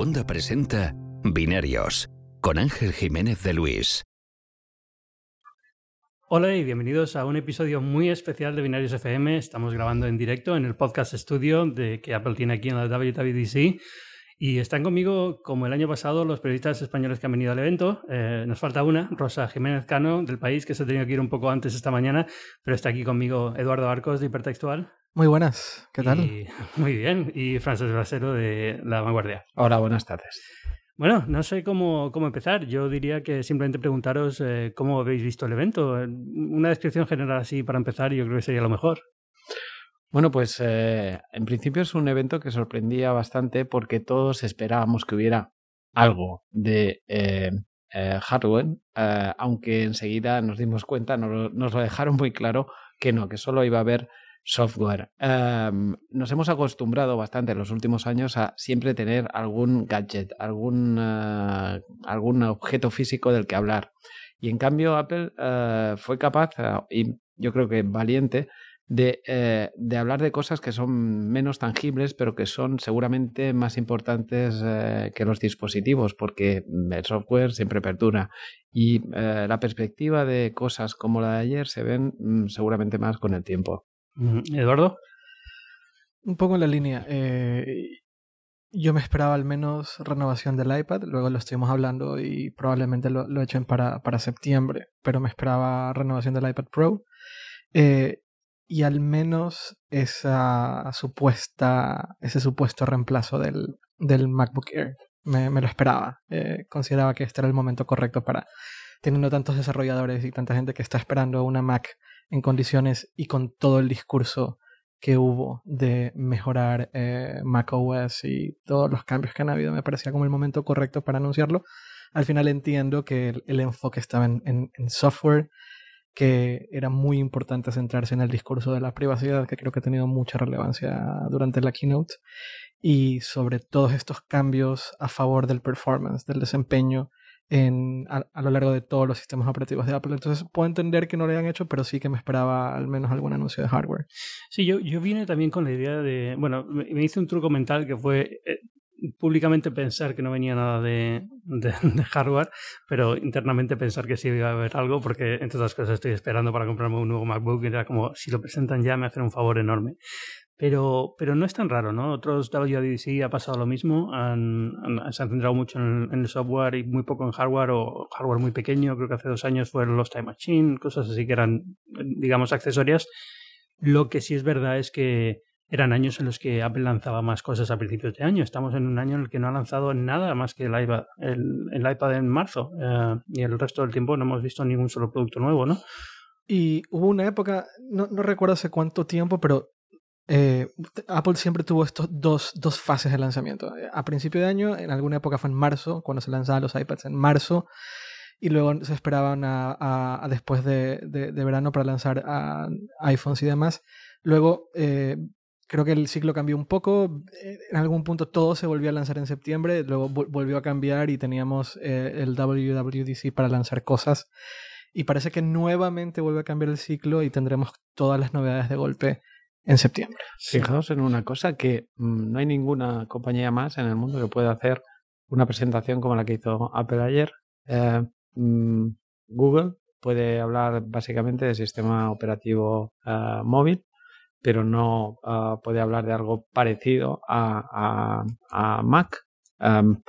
Segunda presenta Binarios con Ángel Jiménez de Luis. Hola y bienvenidos a un episodio muy especial de Binarios FM. Estamos grabando en directo en el podcast estudio de que Apple tiene aquí en la WWDC. Y están conmigo, como el año pasado, los periodistas españoles que han venido al evento. Eh, nos falta una, Rosa Jiménez Cano, del país, que se ha tenido que ir un poco antes esta mañana, pero está aquí conmigo Eduardo Arcos, de Hipertextual. Muy buenas, ¿qué tal? muy bien, y Frances Brasero, de La Vanguardia. Hola, buenas tardes. Bueno, no sé cómo, cómo empezar. Yo diría que simplemente preguntaros eh, cómo habéis visto el evento. Una descripción general así para empezar, yo creo que sería lo mejor. Bueno, pues eh, en principio es un evento que sorprendía bastante porque todos esperábamos que hubiera algo de eh, hardware, aunque enseguida nos dimos cuenta, nos, nos, lo dejaron muy claro que no, que solo iba a haber software. Em, nos hemos acostumbrado bastante en los últimos años a siempre tener algún gadget, algún, eh, algún objeto físico del que hablar. Y en cambio Apple eh, fue capaz, eh, y yo creo que valiente, de, de, hablar de cosas que son menos tangibles, pero que son seguramente más importantes que los dispositivos, porque el software siempre perdura. Y la perspectiva de cosas como la de ayer se ven mm, seguramente más con el tiempo. Eduardo. Un poco en la línea. Eh, yo me esperaba al menos renovación del iPad, luego lo estuvimos hablando y probablemente lo, lo echen para, para, septiembre, pero me esperaba renovación del iPad Pro eh, y al menos esa supuesta, ese supuesto reemplazo del, del MacBook Air. Me, me lo esperaba. Eh, consideraba que este era el momento correcto para, teniendo tantos desarrolladores y tanta gente que está esperando una Mac en condiciones y con todo el discurso que hubo de mejorar eh, macOS y todos los cambios que han habido, me parecía como el momento correcto para anunciarlo. Al final entiendo que el, enfoque estaba en, en, software, que era muy importante centrarse en el discurso de la privacidad, que creo que ha tenido mucha relevancia durante la keynote, y sobre todos estos cambios a favor del performance, del desempeño en, a, lo largo de todos los sistemas operativos de Apple. Entonces puedo entender que no lo hayan hecho, pero sí que me esperaba al menos algún anuncio de hardware. Sí, yo, yo vine también con la idea de, bueno, me hice un truco mental que fue eh, públicamente pensar que no venía nada de, de, hardware, pero internamente pensar que sí iba a haber algo, porque entre otras cosas estoy esperando para comprarme un nuevo MacBook y era como, si lo presentan ya me hacen un favor enorme. Pero, pero no es tan raro, ¿no? Otros WWDC ha pasado lo mismo, se han centrado mucho en el, software y muy poco en hardware o hardware muy pequeño, creo que hace dos años fueron los Time Machine, cosas así que eran, digamos, accesorias. Lo que sí es verdad es que eran años en los que Apple lanzaba más cosas a principios de año. Estamos en un año en el que no ha lanzado nada más que el iPad, el, iPad en marzo eh, y el resto del tiempo no hemos visto ningún solo producto nuevo, ¿no? Y hubo una época, no, no recuerdo hace cuánto tiempo, pero eh, Apple siempre tuvo estos dos, dos, fases de lanzamiento. A principio de año, en alguna época fue en marzo, cuando se lanzaban los iPads en marzo, y luego se esperaban a, después de, de, verano para lanzar iPhones y demás. Luego, eh, creo que el ciclo cambió un poco. En algún punto todo se volvió a lanzar en septiembre, luego volvió a cambiar y teníamos eh, el WWDC para lanzar cosas. Y parece que nuevamente vuelve a cambiar el ciclo y tendremos todas las novedades de golpe en septiembre. Fijaos en una cosa que mm, no hay ninguna compañía más en el mundo que pueda hacer una presentación como la que hizo Apple ayer. Eh, mm, Google puede hablar básicamente del sistema operativo eh, móvil, pero no eh, puede hablar de algo parecido a, a Mac. Em,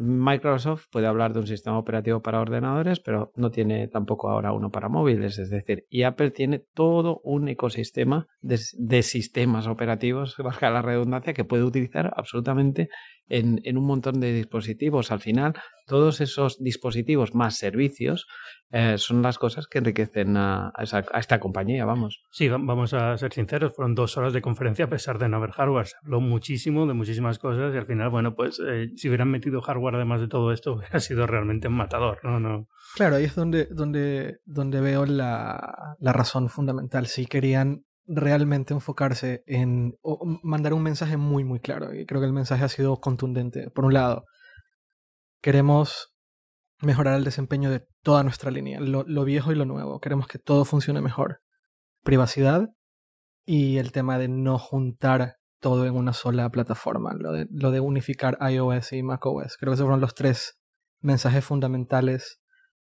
Microsoft puede hablar de un sistema operativo para ordenadores, pero no tiene tampoco ahora uno para móviles. Es decir, y Apple tiene todo un ecosistema de, sistemas operativos, baja la redundancia, que puede utilizar absolutamente en, en, un montón de dispositivos. Al final, todos esos dispositivos más servicios eh, son las cosas que enriquecen a, a, esta compañía, vamos. Sí, vamos a ser sinceros, fueron dos horas de conferencia a pesar de no haber hardware. Se habló muchísimo de muchísimas cosas y al final, bueno, pues eh, si hubieran metido hardware además de todo esto, hubiera sido realmente un matador, ¿no? no. Claro, ahí es donde, donde, donde veo la, la razón fundamental. Si querían realmente enfocarse en mandar un mensaje muy, muy claro. Y creo que el mensaje ha sido contundente. Por un lado, queremos mejorar el desempeño de toda nuestra línea, lo, lo, viejo y lo nuevo. Queremos que todo funcione mejor. Privacidad y el tema de no juntar todo en una sola plataforma, lo de, lo de unificar iOS y macOS. Creo que esos fueron los tres mensajes fundamentales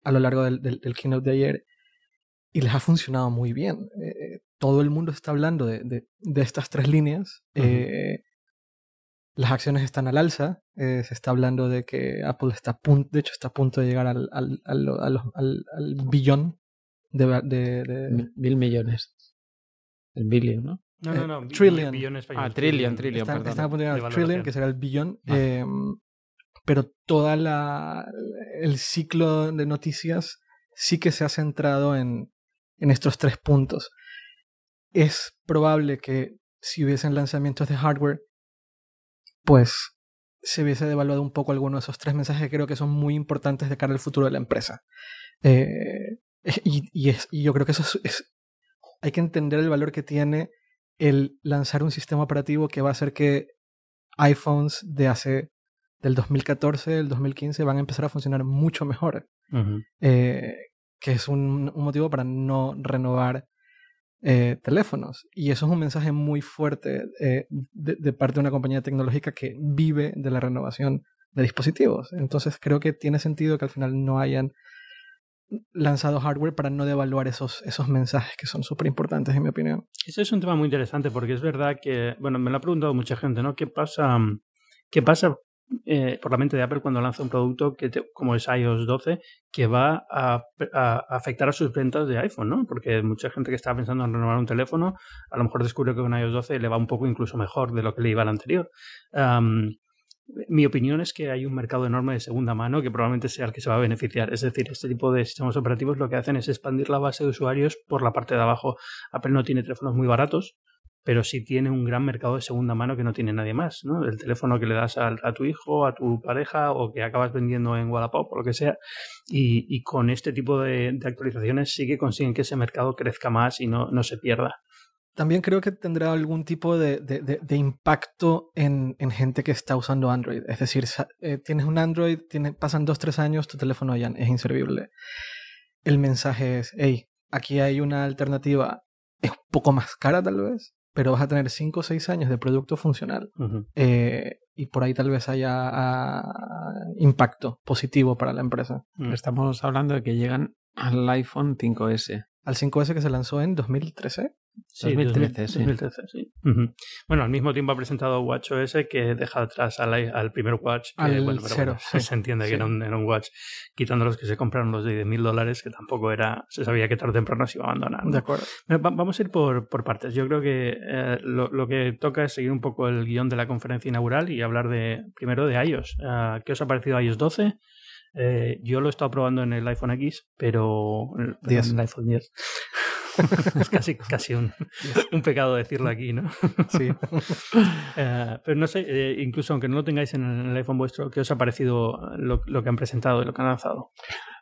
a lo largo del, del, keynote de ayer y les ha funcionado muy bien. Eh, todo el mundo está hablando de, de, estas tres líneas. eh, las acciones están al alza. Eh, se está hablando de que Apple está a punto, de hecho, está a punto de llegar al, al, al, al, al billón de, de, de, Mil millones. El billion, ¿no? No, no, no. Eh, trillion. Billion. Ah, trillion, trillion, Está, perdón. está a punto de llegar De al trillion, que será el billón. Vale. eh, pero toda la el ciclo de noticias sí que se ha centrado en, en estos tres puntos. Es probable que si hubiesen lanzamientos de hardware, pues se hubiese devaluado un poco alguno de esos tres mensajes que creo que son muy importantes de cara al futuro de la empresa. Eh, y, y es, y yo creo que eso es, es- Hay que entender el valor que tiene el lanzar un sistema operativo que va a hacer que iPhones de hace del 2014, del 2015 van a empezar a funcionar mucho mejor. Eh, que es un, un motivo para no renovar eh, teléfonos. Y eso es un mensaje muy fuerte eh, de, parte de una compañía tecnológica que vive de la renovación de dispositivos. Entonces creo que tiene sentido que al final no hayan lanzado hardware para no devaluar esos, esos mensajes que son súper importantes en mi opinión. Ese es un tema muy interesante porque es verdad que, bueno, me lo ha preguntado mucha gente, ¿no? ¿Qué pasa, qué pasa eh, por la mente de Apple cuando lanza un producto que como es iOS 12 que va a, afectar a sus ventas de iPhone, ¿no? Porque mucha gente que está pensando en renovar un teléfono a lo mejor descubre que con iOS 12 le va un poco incluso mejor de lo que le iba al anterior. Mi opinión es que hay un mercado enorme de segunda mano que probablemente sea el que se va a beneficiar. Es decir, este tipo de sistemas operativos lo que hacen es expandir la base de usuarios por la parte de abajo. Apple no tiene teléfonos muy baratos, pero sí tiene un gran mercado de segunda mano que no tiene nadie más. ¿no? El teléfono que le das al- a, tu hijo, a tu pareja o que acabas vendiendo en Wallapop o lo que sea. Y, y con este tipo de, actualizaciones sí que consiguen que ese mercado crezca más y no, no se pierda. También creo que tendrá algún tipo de, de- impacto en, en gente que está usando Android. Es decir, eh, tienes un Android, tiene, pasan dos, tres años, tu teléfono ya es inservible. El mensaje es, hey, aquí hay una alternativa, es un poco más cara tal vez, pero vas a tener cinco o seis años de producto funcional. Eh, y por ahí tal vez haya ah, impacto positivo para la empresa. Mm. Estamos hablando de que llegan al iPhone 5S. Al 5S que se lanzó en 2013. Sí, 2013, sí. 2013, sí. Ujú. Bueno, al mismo tiempo ha presentado WatchOS que deja atrás al, al primer Watch. Que, Al bueno, pero cero, bueno, sí. se entiende que era un, era un Watch, quitando los que se compraron los de 10.000 dólares, que tampoco era, se sabía que tarde o temprano se iba a abandonar. ¿no? De acuerdo. Va- Vamos a ir por, por partes. Yo creo que eh, lo, lo que toca es seguir un poco el guion de la conferencia inaugural y hablar de primero de iOS. Ah, ¿Qué os ha parecido iOS 12? Eh, yo lo he estado probando en el iPhone X, pero pero en 10. el iPhone 10. es casi, casi un, un pecado decirlo aquí, ¿no? Sí. Eh, pero no sé, eh, incluso aunque no lo tengáis en el iPhone vuestro, ¿qué os ha parecido lo, lo que han presentado y lo que han lanzado?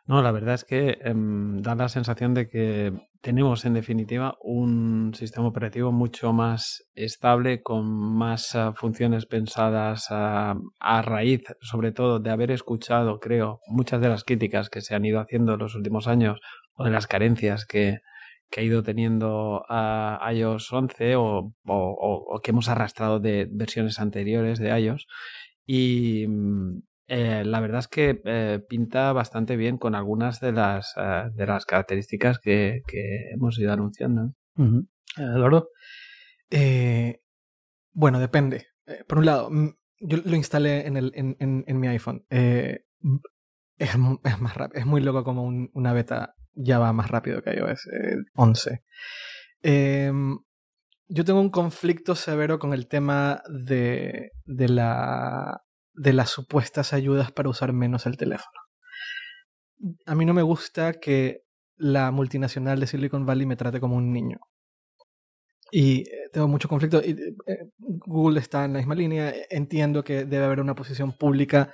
No, la verdad es que em, da la sensación de que tenemos en definitiva un sistema operativo mucho más estable, con más ah, funciones pensadas a raíz, sobre todo, de haber escuchado, creo, muchas de las críticas que se han ido haciendo en los últimos años o de las carencias que, que ha ido teniendo iOS 11 o, o- o- o que hemos arrastrado de versiones anteriores de iOS. Y mm, eh, la verdad es que eh, pinta bastante bien con algunas de las, eh, de las características que, que hemos ido anunciando. Eduardo. Eh, bueno, depende. Eh, por un lado, mm, yo lo instalé en, el, en, en- en mi iPhone. Eh, es, es más rápido. Es muy loco como un- una beta ya va más rápido que iOS eh, 11. Em, yo tengo un conflicto severo con el tema de, de, la, de las supuestas ayudas para usar menos el teléfono. A mí no me gusta que la multinacional de Silicon Valley me trate como un niño. Y eh, tengo mucho conflicto. Eh, eh, Google está en la misma línea. Entiendo que debe haber una posición pública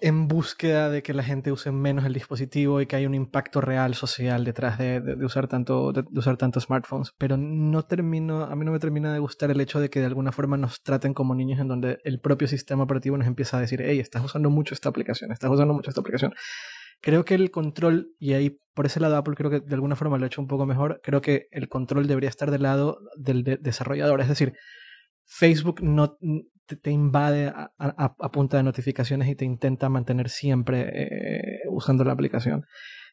en búsqueda de que la gente use menos el dispositivo y que haya un impacto real social detrás de, de- de usar tanto de, de usar tantos smartphones. Pero no termino a mí no me termina de gustar el hecho de que de alguna forma nos traten como niños en donde el propio sistema operativo nos empieza a decir hey estás usando mucho esta aplicación estás usando mucho esta aplicación creo que el control y ahí por ese lado Apple creo que de alguna forma lo ha hecho un poco mejor creo que el control debería estar del lado del de- desarrollador. Es decir Facebook no te, invade a, punta de notificaciones y te intenta mantener siempre eh, usando la aplicación.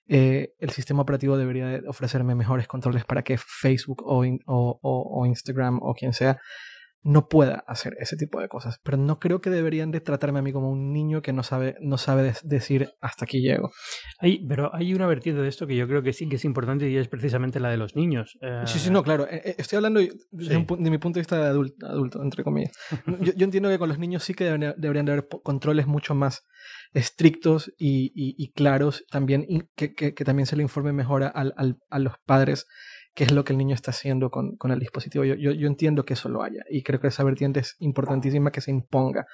Eh, el sistema operativo debería ofrecerme mejores controles para que Facebook o, o Instagram o quien sea no pueda hacer ese tipo de cosas. Pero no creo que deberían de tratarme a mí como un niño que no sabe, no sabe decir hasta aquí llego. Hay, pero hay una vertiente de esto que yo creo que sí que es importante y es precisamente la de los niños. Sí, sí, no, claro. Eh, eh, estoy hablando de, mi punto de vista de adulto, entre comillas. yo, entiendo que con los niños sí que deberían, de haber controles mucho más estrictos y, claros también, que, que, también se le informe mejor a, a los padres qué es lo que el niño está haciendo con, con el dispositivo. Yo, yo, yo, entiendo que eso lo haya y creo que esa vertiente es importantísima que se imponga.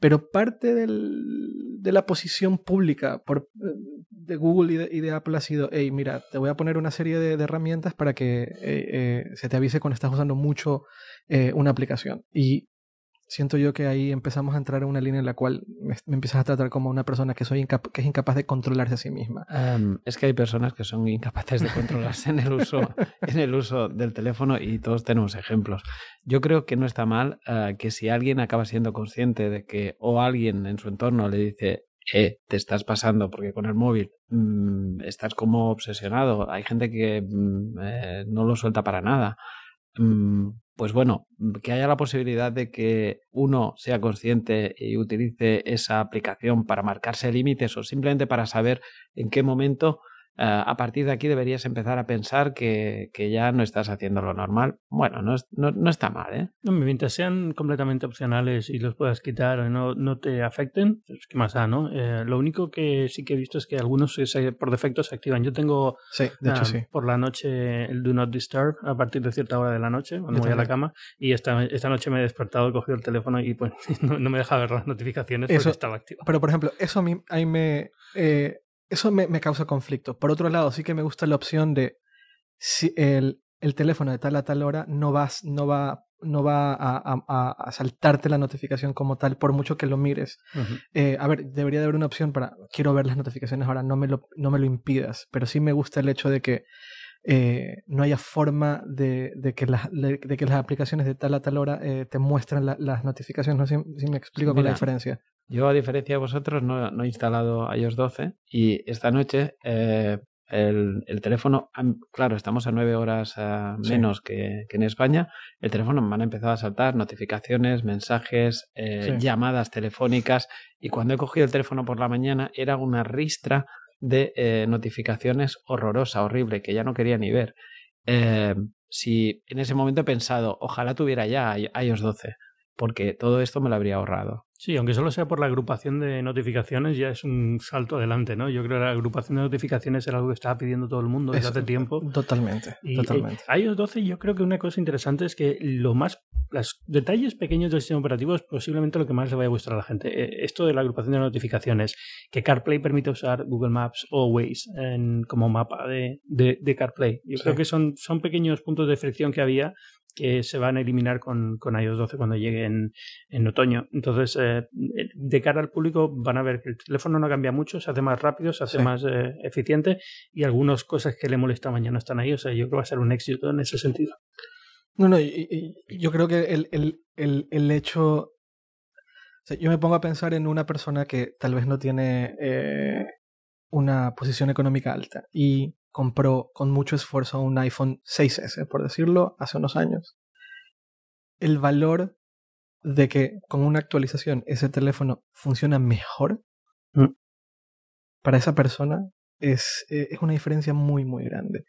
Pero parte del, de la posición pública por, de Google y de, Apple ha sido, hey, mira, te voy a poner una serie de, herramientas para que eh, eh, se te avise cuando estás usando mucho eh, una aplicación. Y siento yo que ahí empezamos a entrar en una línea en la cual me, empiezas a tratar como una persona que, soy que es incapaz de controlarse a sí misma. es que hay personas que son incapaces de controlarse en el uso, en el uso del teléfono y todos tenemos ejemplos. Yo creo que no está mal eh, que si alguien acaba siendo consciente de que o alguien en su entorno le dice eh, te estás pasando porque con el móvil mm, estás como obsesionado, hay gente que mm, eh, no lo suelta para nada. Mm, pues bueno, que haya la posibilidad de que uno sea consciente y utilice esa aplicación para marcarse límites o simplemente para saber en qué momento a partir de aquí deberías empezar a pensar que, ya no estás haciendo lo normal. Bueno, no, no, está mal, ¿eh? mientras sean completamente opcionales y los puedas quitar o no, no te afecten, pues qué más da, ¿no? Eh, lo único que sí que he visto es que algunos por defecto se activan. Yo tengo por la noche el Do Not Disturb a partir de cierta hora de la noche, cuando voy a la cama, y esta, esta noche me he despertado, he cogido el teléfono y pues no, me deja ver las notificaciones porque estaba activo. Pero por ejemplo, eso a mí, a me... Eh, eso me, me, causa conflicto. Por otro lado, sí que me gusta la opción de si el, el teléfono de tal a tal hora no, vas, no va, no va a, a, a, saltarte la notificación como tal, por mucho que lo mires. eh, a ver, debería de haber una opción para, quiero ver las notificaciones ahora, no me lo, no me lo impidas, pero sí me gusta el hecho de que eh, no haya forma de, de, que las, de, que las aplicaciones de tal a tal hora eh, te muestren las notificaciones. No sé si, me explico con la diferencia. Yo, a diferencia de vosotros, no, no he instalado iOS 12 y esta noche eh, el, el, teléfono, claro, estamos a nueve horas eh, menos que, que, en España, el teléfono me han empezado a saltar notificaciones, mensajes, eh, llamadas telefónicas y cuando he cogido el teléfono por la mañana era una ristra de notificaciones horrorosa, horrible, que ya no quería ni ver. si en ese momento he pensado, ojalá tuviera ya iOS 12, porque todo esto me lo habría ahorrado. Sí, aunque solo sea por la agrupación de notificaciones, ya es un salto adelante, ¿no? Yo creo que la agrupación de notificaciones era algo que estaba pidiendo todo el mundo desde hace tiempo. Totalmente, y, totalmente. Eh, iOS 12 yo creo que una cosa interesante es que lo más, los detalles pequeños del sistema operativo es posiblemente lo que más le vaya a gustar a la gente. Eh, esto de la agrupación de notificaciones, que CarPlay permite usar Google Maps o Waze en, como mapa de, de, CarPlay. Yo creo que son, son pequeños puntos de fricción que había que se van a eliminar con, con iOS 12 cuando llegue en, en otoño. Entonces, eh, de cara al público van a ver que el teléfono no cambia mucho, se hace más rápido, se hace más eh, eficiente y algunas cosas que le molestaban ya no están ahí. O sea, yo creo que va a ser un éxito en ese sentido. No, no, y, yo creo que el, el, el, el hecho... yo me pongo a pensar en una persona que tal vez no tiene eh, una posición económica alta y compró con mucho esfuerzo un iPhone 6S, por decirlo, hace unos años. El valor de que con una actualización ese teléfono funciona mejor mm. para esa persona es, eh, es, una diferencia muy, muy grande.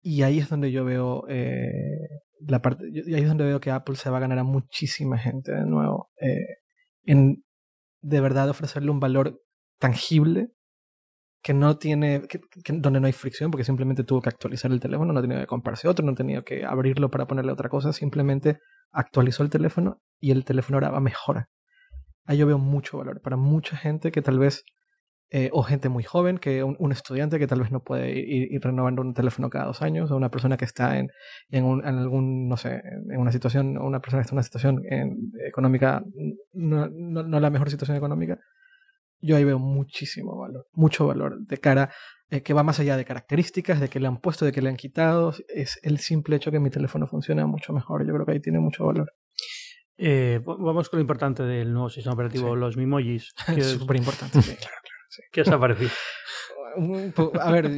Y ahí es donde yo veo eh, la parte, y ahí es donde veo que Apple se va a ganar a muchísima gente de nuevo eh, en de verdad ofrecerle un valor tangible que no tiene, donde no hay fricción, porque simplemente tuvo que actualizar el teléfono, no tenía que comprarse otro, no tenía que abrirlo para ponerle otra cosa, simplemente actualizó el teléfono y el teléfono ahora va mejor. Ahí yo veo mucho valor para mucha gente que tal vez, eh, o gente muy joven, que un, estudiante que tal vez no puede ir, renovando un teléfono cada dos años, o una persona que está en, en, en algún, no sé, en una situación, una persona que está en una situación económica, no, no la mejor situación económica, yo ahí veo muchísimo valor, mucho valor de cara eh, que va más allá de características, de que le han puesto, de que le han quitado. Es el simple hecho que mi teléfono funciona mucho mejor. Yo creo que ahí tiene mucho valor. Eh, vamos con lo importante del nuevo sistema operativo, Sí. los Mimojis. Es ¿Qué, súper importante. sí, claro, claro. sí. ¿Qué os ha parecido? A ver,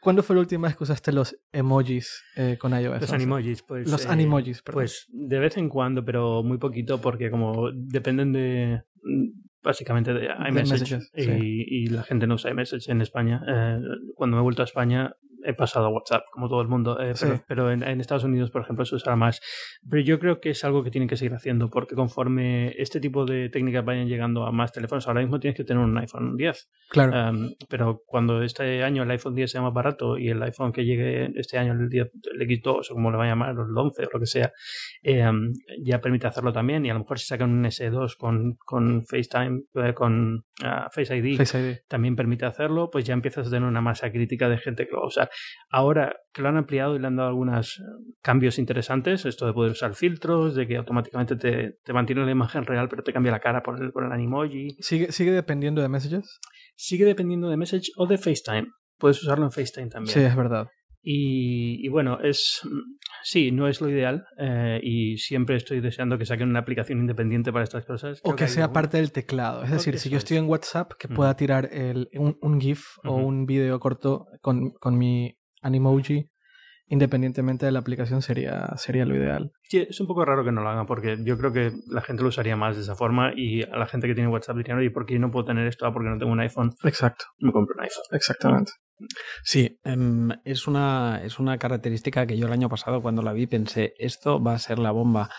¿cuándo fue la última vez que usaste los emojis eh, con iOS? Los animojis, pues. Los eh, animojis, perdón. Pues de vez en cuando, pero muy poquito, porque como dependen de. mm, Básicamente de iMessage messages, y, sí. y la gente no usa iMessage en España. Eh, cuando me he vuelto a España he pasado a WhatsApp, como todo el mundo, eh, pero, Sí. pero en, en Estados Unidos, por ejemplo, se usará más. Pero yo creo que es algo que tienen que seguir haciendo, porque conforme este tipo de técnicas vayan llegando a más teléfonos, ahora mismo tienes que tener un iPhone 10. claro. Um, pero cuando este año el iPhone 10 sea más barato y el iPhone que llegue este año, el, 10, el X2 o como le va a llamar, el 11 o lo que sea, eh, um, ya permite hacerlo también. Y a lo mejor si sacan un S2 con, con FaceTime, eh, con ah, Face ID, Face ID. también permite hacerlo, pues ya empiezas a tener una masa crítica de gente que lo va a usar. Ahora que lo han ampliado y le han dado algunos eh, cambios interesantes, esto de poder usar filtros, de que automáticamente te, te mantiene la imagen real pero te cambia la cara por el, por el animoji, ¿Sigue, ¿Sigue dependiendo de messages? sigue dependiendo de Message o de FaceTime. Puedes usarlo en FaceTime también. Sí, es verdad. Y, y bueno, es sí, no es lo ideal eh, y siempre estoy deseando que saquen una aplicación independiente para estas cosas. O que sea parte del teclado. Es decir, si yo estoy es. en WhatsApp, que pueda tirar el, un, un GIF o un video corto con, con mi Animoji, independientemente de la aplicación, sería, sería lo ideal. Sí, es un poco raro que no lo hagan porque yo creo que la gente lo usaría más de esa forma y a la gente que tiene WhatsApp dirían, oye, ¿por qué no puedo tener esto? Ah, porque no tengo un iPhone, Exacto, me compro un iPhone. exactamente. Sí, em, es, una, es una característica que yo el año pasado cuando la vi pensé, esto va a ser la bomba.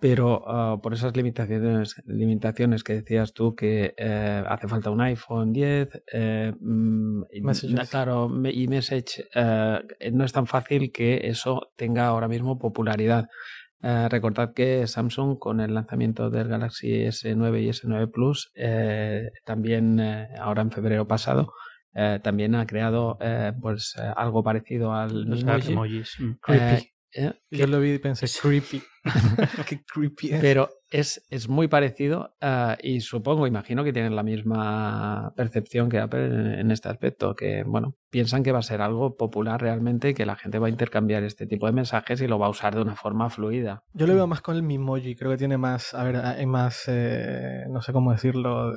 Pero ah, por esas limitaciones, limitaciones que decías tú, que eh, hace falta un iPhone 10, eh, mm, claro, y Message, eh, no es tan fácil que eso tenga ahora mismo popularidad. Eh, recordad que Samsung con el lanzamiento del Galaxy S9 y S9 Plus, eh, también eh, ahora en febrero pasado, eh, también ha creado eh, pues eh, algo parecido al Los Memoji. emojis. mm. Creepy. Eh, eh, Yo lo vi y pensé, creepy. Qué creepy es. pero es, es muy parecido ah, y supongo, imagino que tienen la misma percepción que Apple en, en este aspecto, que bueno, piensan que va a ser algo popular realmente y que la gente va a intercambiar este tipo de mensajes y lo va a usar de una forma fluida. Yo lo veo más con el Mimoji, creo que tiene más, a ver, hay más, eh, no sé cómo decirlo,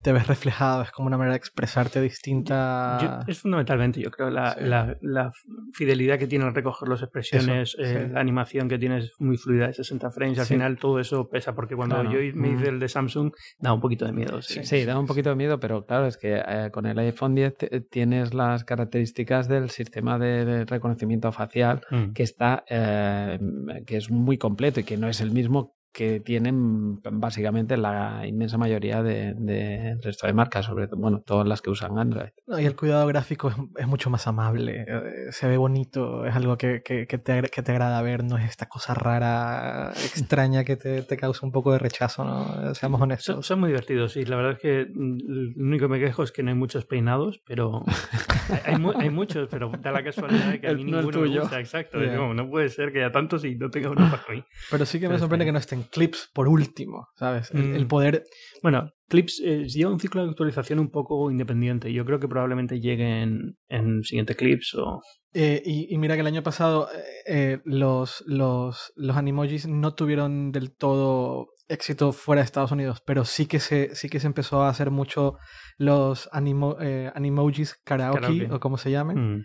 te ves reflejado, es como una manera de expresarte distinta. Yo- es fundamentalmente, yo creo, la, Sí. la- la fidelidad que tiene al recoger las expresiones, Eso, eh, sí. la animación que tiene es muy fluida de 60 frames. Al Sí. final todo eso pesa, porque cuando Claro. yo me hice el de Samsung, da un poquito de miedo. Sí. Sí, da un poquito de miedo, pero claro, es que eh, con el iPhone 10 te- tienes las características del sistema de, de reconocimiento facial Mm. que está eh, que es muy completo y que no es el mismo que tienen básicamente la inmensa mayoría de- del resto de marcas, sobre todo, bueno, todas las que usan Android. No, y el cuidado gráfico es, es mucho más amable, eh, se ve bonito, es algo que, que- que te, que te agrada ver, no es esta cosa rara, extraña que te, te causa un poco de rechazo, ¿no? Seamos honestos. son muy divertidos, sí. La verdad es que mm, lo único que me quejo es que no hay muchos peinados, pero hay, hay mu- hay muchos, pero da la casualidad de que a mí no el ninguno me tuyo. gusta. Exacto. Como, no puede ser que haya tantos y no tenga uno para mí. Pero sí que me sorprende que no estén clips por último, ¿sabes? El, el Mm. poder... Bueno, Clips eh, lleva un ciclo de actualización un poco independiente. Yo creo que probablemente llegue en, en siguiente Clips o... eh, y, y mira que el año pasado eh, los, los, los animojis no tuvieron del todo éxito fuera de Estados Unidos, pero sí que se, sí que se empezó a hacer mucho los animo, animojis karaoke, Karaoke. o como se llamen. Mm.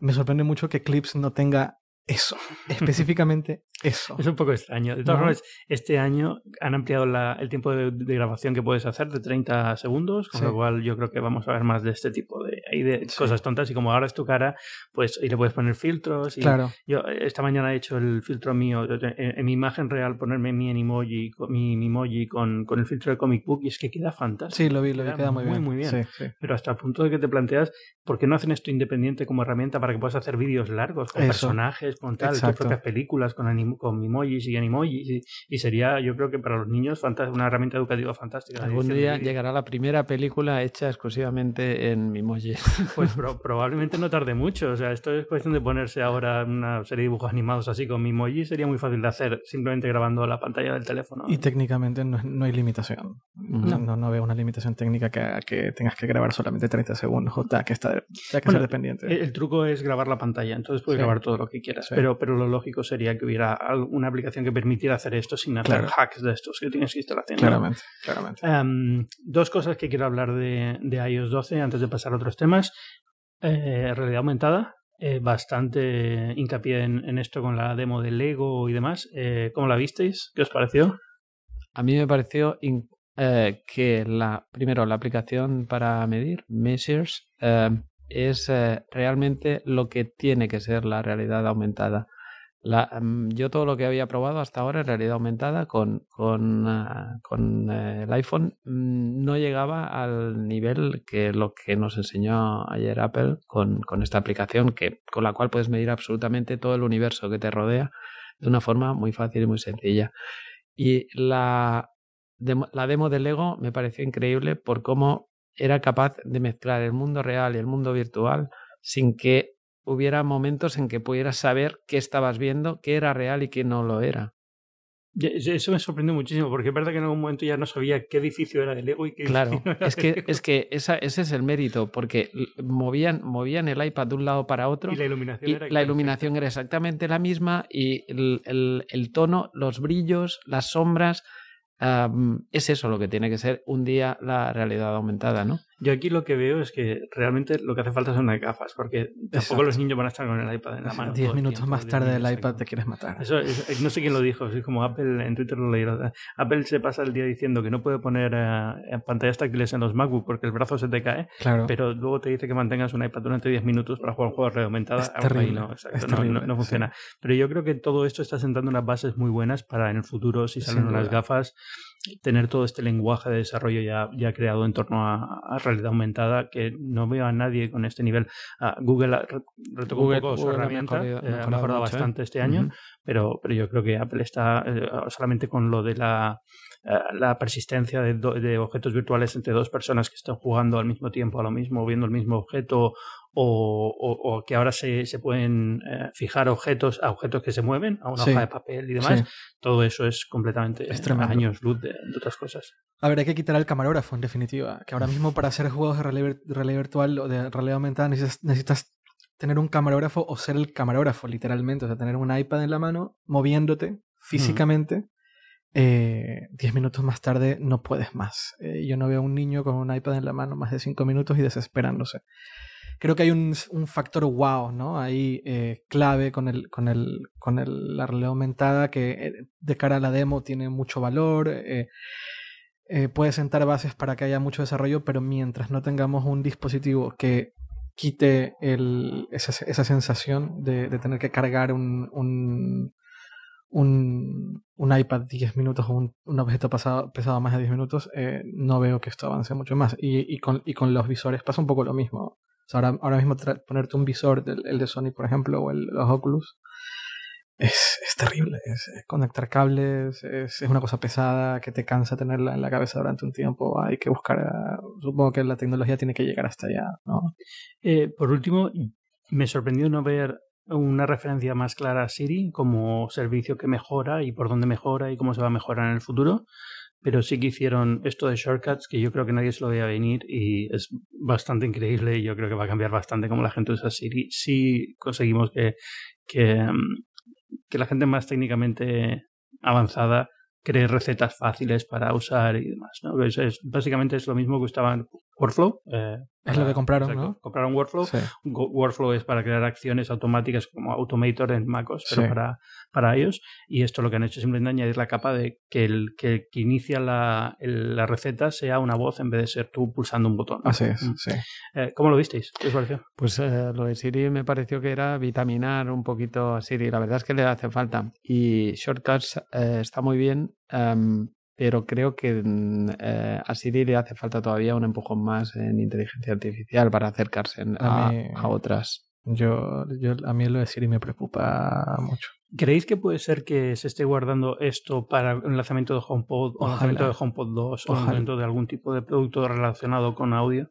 Me sorprende mucho que Clips no tenga eso, específicamente eso. Es un poco extraño. De todas ¿No? formas, este año han ampliado la- el tiempo de, de grabación que puedes hacer de 30 segundos, con Sí. lo cual yo creo que vamos a ver más de este tipo de, ahí de Sí. cosas tontas. Y como ahora es tu cara, pues y le puedes poner filtros. Y Claro, Yo esta mañana he hecho el filtro mío, en, en mi imagen real, ponerme mi emoji, mi, mi emoji con, con el filtro de Comic Book y es que queda fantástico. sí, lo vi, lo vi, Queda queda muy muy, bien. muy bien. Sí. Pero hasta el punto de que te planteas, ¿por qué no hacen esto independiente como herramienta para que puedas hacer vídeos largos con Eso. personajes? Con tal, tus propias películas con, anim- con emojis y animojis. Y, y sería, yo creo que para los niños, una herramienta educativa fantástica. Algún de día llegará la primera película hecha exclusivamente en Mimoji. Pues pro- probablemente no tarde mucho. O sea, esto es cuestión de ponerse ahora una serie de dibujos animados así con Mimoji. Sería muy fácil de hacer simplemente grabando la pantalla del teléfono. Y técnicamente no, no hay limitación. No. No. No, veo una limitación técnica que, tengas que grabar solamente 30 segundos o tenga que, tenga que Bueno, ser dependiente. El, el truco es grabar la pantalla, entonces puedes Sí. grabar todo lo que quieras. Sí. Pero, pero lo lógico sería que hubiera al- una aplicación que permitiera hacer esto sin hacer Claro. hacks de estos que tienes que haciendo. claramente, claramente. Em, dos cosas que quiero hablar de, de iOS 12 antes de pasar a otros temas. Eh, realidad aumentada. eh, bastante hincapié en, en esto con la demo de Lego y demás. Eh, ¿Cómo la visteis? ¿Qué os pareció? A mí me pareció eh, que la primero la aplicación para medir Measures eh, es eh, realmente lo que tiene que ser la realidad aumentada. Mm, yo todo lo que había probado hasta ahora en realidad aumentada con, con, ah, eh, el iPhone mm, no llegaba al nivel que lo que nos enseñó ayer Apple con, con esta aplicación que, con la cual puedes medir absolutamente todo el universo que te rodea de una forma muy fácil y muy sencilla. Y la demo, la demo de Lego me pareció increíble por cómo era capaz de mezclar el mundo real y el mundo virtual sin que hubiera momentos en que pudieras saber qué estabas viendo, qué era real y qué no lo era. Eso me sorprendió muchísimo, porque es verdad que en algún momento ya no sabía qué edificio era de Lego y qué Claro, edificio era es que, Lego. es que esa, ese es el mérito, porque movían, movían el iPad de un lado para otro Y la iluminación y era la iluminación era exactamente la misma y el, el- el tono, los brillos, las sombras, am, es eso lo que tiene que ser un día la realidad aumentada, ¿no? Yo aquí lo que veo es que realmente lo que hace falta son unas gafas, porque tampoco Exacto. los niños van a estar con el iPad en la mano. todo 10 el minutos tiempo, más diez tarde del iPad te quieres matar. Eso es- no sé quién lo dijo, es como Apple en Twitter lo leí. Apple se pasa el día diciendo que no puede poner eh, pantallas táctiles en los MacBook porque el brazo se te cae, Claro. pero luego te dice que mantengas un iPad durante 10 minutos para jugar juegos terrible, no, no- no- no funciona. Pero yo creo que todo esto está sentando unas bases muy buenas para en el futuro, si salen unas gafas, tener todo este lenguaje de desarrollo ya, ya creado en torno a, a realidad aumentada, que no veo a nadie con este nivel. Ah, Google retocó Google- un poco su Google herramienta, mejorado- eh, ha mejorado ¿eh? bastante este año, pero, pero yo creo que Apple está eh, solamente con lo de la, la persistencia de, do- de objetos virtuales entre dos personas que están jugando al mismo tiempo a lo mismo, viendo el mismo objeto, o, o- o que ahora se, se pueden eh, fijar objetos a objetos que se mueven, a una Sí. hoja de papel y demás. Sí. Todo eso es completamente Es eh, años luz de, de otras cosas. A ver, hay que quitar al camarógrafo, en definitiva. Que ahora mismo para hacer juegos de realidad, virtual o de realidad aumentada necesitas, necesitas tener un camarógrafo o ser el camarógrafo, literalmente. O sea, tener un iPad en la mano, moviéndote físicamente. Eh, diez minutos más tarde no puedes más. Eh, yo no veo a un niño con un iPad en la mano más de cinco minutos y desesperándose. Creo que hay un, un factor wow, ¿no? Ahí eh, clave con, el, con, el, con el- la realidad aumentada que eh, de cara a la demo tiene mucho valor. puede sentar bases para que haya mucho desarrollo, pero mientras no tengamos un dispositivo que quite esa, esa sensación de, tener que cargar un, un, un iPad 10 minutos o un, objeto pesado más de 10 minutos, eh, no veo que esto avance mucho más. Y, y, con, y con los visores pasa un poco lo mismo. Ahora, ahora mismo ponerte un visor, el de Sony, por ejemplo, o el, los Oculus, es, terrible. Es, conectar cables, es, es una cosa pesada que te cansa tenerla en la cabeza durante un tiempo. Hay que buscar, ah, supongo que la tecnología tiene que llegar hasta allá, ¿no? Eh, por último, me sorprendió no ver una referencia más clara a Siri como servicio que mejora y por dónde mejora y cómo se va a mejorar en el futuro. Pero sí que hicieron esto de shortcuts que yo creo que nadie se lo veía venir y es bastante increíble y yo creo que va a cambiar bastante cómo la gente usa Siri. Si conseguimos que, que, que la gente más técnicamente avanzada cree recetas fáciles para usar y demás. ¿no? Es, es- básicamente es lo mismo que usaban Workflow. eh, Es lo que compraron, exacto, ¿no? Compraron Workflow. Sí. Workflow es para crear acciones automáticas como Automator en MacOS, pero Sí. para, para iOS. Y esto lo que han hecho es simplemente añadir la capa de que el que, que inicia la, el- la receta sea una voz en vez de ser tú pulsando un botón. Así es, Mm. sí. Eh, ¿Cómo lo visteis? ¿Qué os pareció? Pues eh, lo de Siri me pareció que era vitaminar un poquito a Siri. La verdad es que le hace falta. Y Shortcuts eh, está muy bien, em, pero creo que eh, a Siri le hace falta todavía un empujón más en inteligencia artificial para acercarse en- A a, mí- a otras Yo, yo, a mí lo de Siri me preocupa mucho. ¿Creéis que puede ser que se esté guardando esto para el lanzamiento de HomePod o el lanzamiento de HomePod 2 o el lanzamiento de algún tipo de producto relacionado con audio?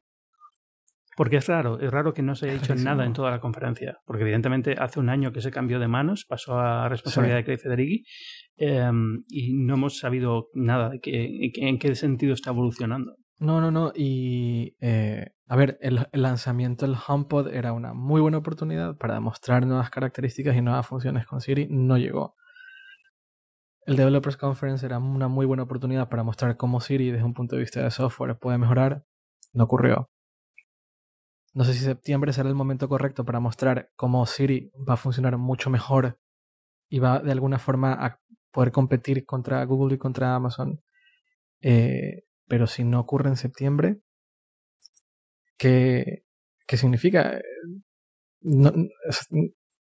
Porque es raro, es raro que no se haya hecho nada en toda la conferencia. Porque evidentemente hace un año que se cambió de manos, pasó a responsabilidad de Craig Federighi em, y no hemos sabido nada de que, en qué sentido está evolucionando. No, no, no. Y eh, a ver, el, lanzamiento del HomePod era una muy buena oportunidad para demostrar nuevas características y nuevas funciones con Siri. No llegó. El Developers Conference era una muy buena oportunidad para mostrar cómo Siri desde un punto de vista de software puede mejorar. No ocurrió. No sé si septiembre será el momento correcto para mostrar cómo Siri va a funcionar mucho mejor y va de alguna forma a poder competir contra Google y contra Amazon. Eh, pero si no ocurre en septiembre, ¿qué, qué significa? No,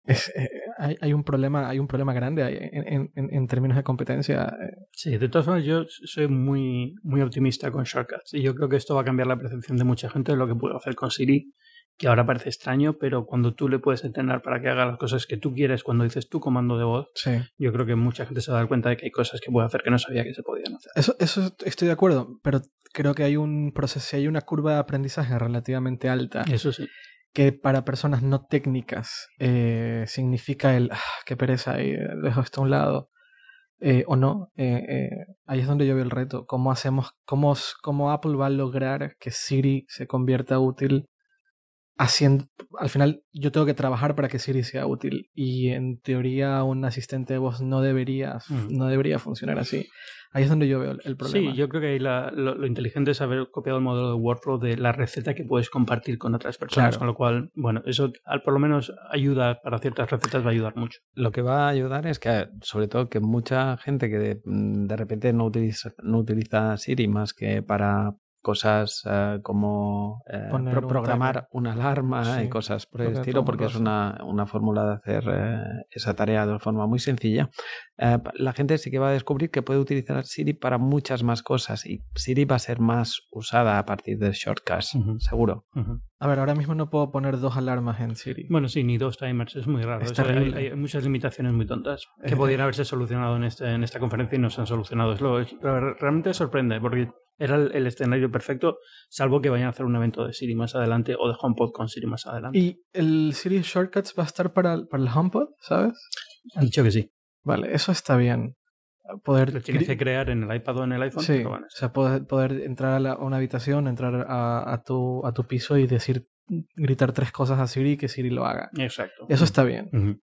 es, eh, hay, hay, un problema, hay un problema grande en, en, en, términos de competencia. Sí, de todas formas, yo soy muy, muy optimista con Shortcuts y yo creo que esto va a cambiar la percepción de mucha gente de lo que puedo hacer con Siri que ahora parece extraño, pero cuando tú le puedes entrenar para que haga las cosas que tú quieres cuando dices tu comando de voz, yo creo que mucha gente se va a dar cuenta de que hay cosas que puede hacer que no sabía que se podían hacer. Eso, eso estoy de acuerdo, pero creo que hay un proceso, hay una curva de aprendizaje relativamente alta. Eso sí. Que para personas no técnicas eh, significa el, ah, qué pereza, y dejo esto a un lado. Eh, o no, eh, ahí es donde yo veo el reto. ¿Cómo hacemos, cómo, cómo Apple va a lograr que Siri se convierta útil haciendo, al final yo tengo que trabajar para que Siri sea útil y en teoría un asistente de voz no debería, mm. no debería funcionar así. Ahí es donde yo veo el problema. Sí, yo creo que ahí lo, inteligente es haber copiado el modelo de workflow de la receta que puedes compartir con otras personas, con lo cual, bueno, eso por lo menos ayuda, para ciertas recetas va a ayudar mucho. Lo que va a ayudar es que, sobre todo, que mucha gente que de, de repente no utiliza, no utiliza Siri más que para cosas eh, como eh, programar una alarma y cosas por el estilo, porque es una, una fórmula de hacer eh, esa tarea de forma muy sencilla. la gente sí que va a descubrir que puede utilizar Siri para muchas más cosas y Siri va a ser más usada a partir de shortcuts, seguro. A ver, ahora mismo no puedo poner dos alarmas en Siri. Bueno, sí, ni dos timers, es muy raro. hay, muchas limitaciones muy tontas que podrían haberse solucionado en, este, en esta conferencia y no se han solucionado. Es lo, realmente sorprende porque era el, escenario perfecto, salvo que vayan a hacer un evento de Siri más adelante o de HomePod con Siri más adelante. ¿Y el Siri Shortcuts va a estar para, para el HomePod, sabes? Han dicho que sí. Vale, eso está bien. Poder... Lo tienes que crear en el iPad o en el iPhone. Sí, o sea, poder, poder entrar a, una habitación, entrar a, a, tu, a tu piso y decir, gritar tres cosas a Siri y que Siri lo haga. Exacto. Eso está bien.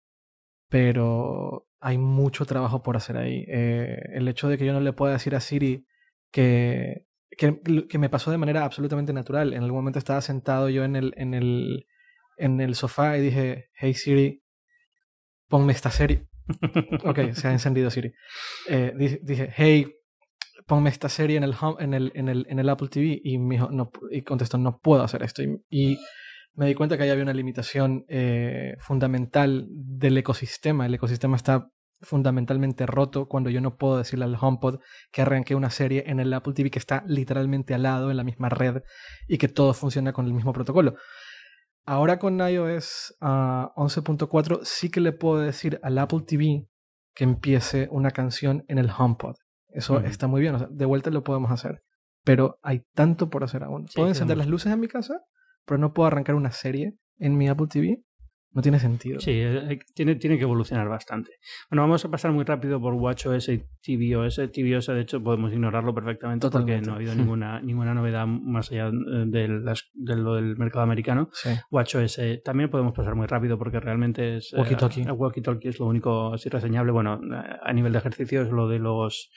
Pero hay mucho trabajo por hacer ahí. Eh, el hecho de que yo no le pueda decir a Siri que, que, me pasó de manera absolutamente natural. En algún momento estaba sentado yo en el, en el, en el sofá y dije, hey Siri, ponme esta serie. ok, se ha encendido Siri. Eh, dije, hey, ponme esta serie en el, en el, en el, en el Apple TV y, me dijo, no, y contestó, no puedo hacer esto. Y, me di cuenta que ahí había una limitación eh, fundamental del ecosistema. El ecosistema está fundamentalmente roto cuando yo no puedo decirle al HomePod que arranque una serie en el Apple TV que está literalmente al lado, en la misma red, y que todo funciona con el mismo protocolo. Ahora con iOS 11.4 ah, sí que le puedo decir al Apple TV que empiece una canción en el HomePod. Eso está muy bien, de vuelta lo podemos hacer. Pero hay tanto por hacer aún. puedo encender las luces en mi casa, pero no puedo arrancar una serie en mi Apple TV. No tiene sentido. Sí, eh, tiene, tiene que evolucionar bastante. Bueno, vamos a pasar muy rápido por WatchOS y tvOS. tvOS, de hecho, podemos ignorarlo perfectamente porque no ha habido ninguna, ninguna novedad más allá eh, de, las, de lo del mercado americano. Sí. WatchOS también podemos pasar muy rápido porque realmente es... Eh, walkie-talkie. walkie-talkie es lo único así reseñable. Bueno, a nivel de ejercicios, lo de los...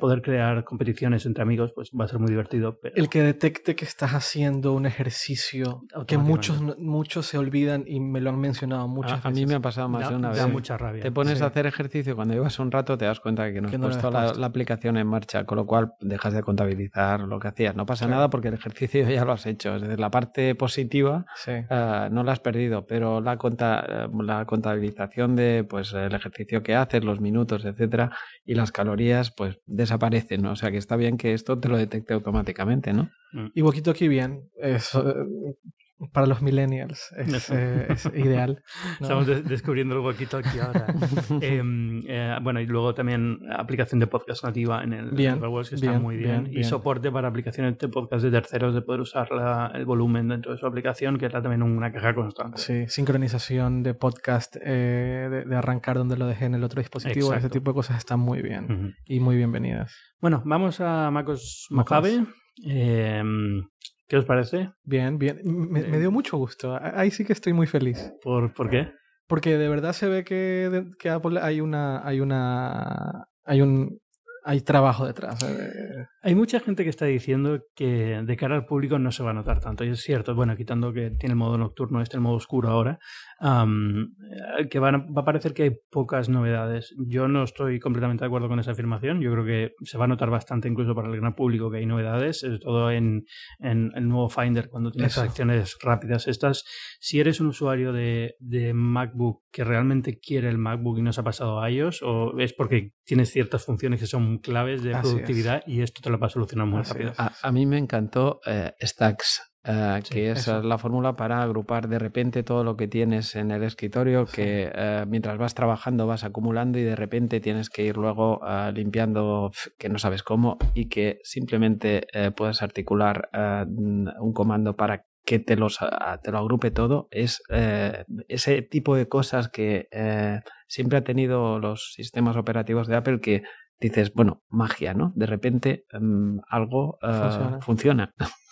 poder crear competiciones entre amigos, pues va a ser muy divertido. El que detecte que estás haciendo un ejercicio que muchos, muchos se olvidan y me lo han mencionado a, mí me ha pasado más de una vez. Da mucha rabia. Te pones a hacer ejercicio cuando llevas un rato te das cuenta que no has puesto la, aplicación en marcha, con lo cual dejas de contabilizar lo que hacías. No pasa nada porque el ejercicio ya lo has hecho. Es decir, la parte positiva eh, no la has perdido, pero la, eh, la contabilización de pues el ejercicio que haces, los minutos, etcétera, y las calorías, pues desaparecen. O sea que está bien que esto te lo detecte automáticamente, ¿no? Mm. Y poquito aquí bien. Eso, para los millennials es, eh, es ideal. ¿no? Estamos de- descubriendo el huequito aquí ahora. Em, eh, bueno, y luego también aplicación de podcast nativa en el Bien, Everworks, que está bien, muy bien. bien, Y soporte para aplicaciones de podcast de terceros, de poder usar la- el volumen dentro de su aplicación, que era también una queja constante. Sí, sincronización de podcast, eh, de, de arrancar donde lo dejé en el otro dispositivo, ese Exacto. tipo de cosas están muy bien y muy bienvenidas. Bueno, vamos a MacOS MacOS. Mojave. Em, ¿Qué os parece? Bien, bien. Me, me Eh. dio mucho gusto. Ahí sí que estoy muy feliz. ¿Por, ¿por qué? Porque de verdad se ve que, que Apple hay una, hay una, hay un, hay trabajo detrás. eh, Hay mucha gente que está diciendo que de cara al público no se va a notar tanto. Y es cierto, bueno, quitando que tiene el modo nocturno, este el modo oscuro ahora, eh, que van a- va a parecer que hay pocas novedades. Yo no estoy completamente de acuerdo con esa afirmación. Yo creo que se va a notar bastante incluso para el gran público que hay novedades, sobre todo en, en el nuevo Finder, cuando tienes acciones rápidas. Estas, si eres un usuario de, de MacBook que realmente quiere el MacBook y no se ha pasado a iOS, o es porque tienes ciertas funciones que son claves de Así es. productividad y esto te lo va a solucionar muy Así rápido. A, a mí me encantó eh, Stacks, eh, Sí, que es la fórmula para agrupar de repente todo lo que tienes en el escritorio, que eh, mientras vas trabajando vas acumulando y de repente tienes que ir luego eh, limpiando que no sabes cómo y que simplemente eh, puedes articular eh, un comando para que te, los, ah, te lo agrupe todo. Es eh, ese tipo de cosas que eh, siempre ha tenido los sistemas operativos de Apple que dices, bueno, magia, ¿no? De repente em, algo eh, Funciona. funciona.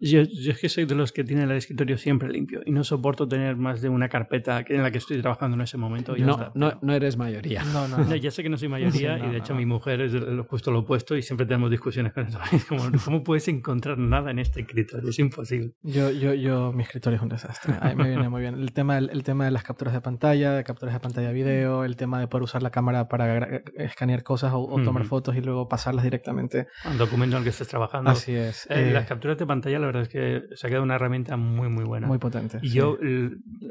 Yo, yo es que soy de los que tienen el escritorio siempre limpio y no soporto tener más de una carpeta en la que estoy trabajando en ese momento. y No, está. no, no eres mayoría. No, no, No, ya sé que no soy mayoría Sí, no, y de no, hecho no. mi mujer es lo- justo lo opuesto y siempre tenemos discusiones con eso. Es como, ¿cómo puedes encontrar nada en este escritorio? Es imposible. Yo, yo, yo, mi escritorio es un desastre. Ahí me viene muy bien. El tema, del- el tema de las capturas de pantalla, de capturas de pantalla video, el tema de poder usar la cámara para escanear cosas o, o tomar Ujú. fotos y luego pasarlas directamente. Un documento en el que estés trabajando. Así es. Eh, eh, las capturas de pantalla, la verdad es que se ha quedado una herramienta muy, muy buena. muy potente. Y sí. yo,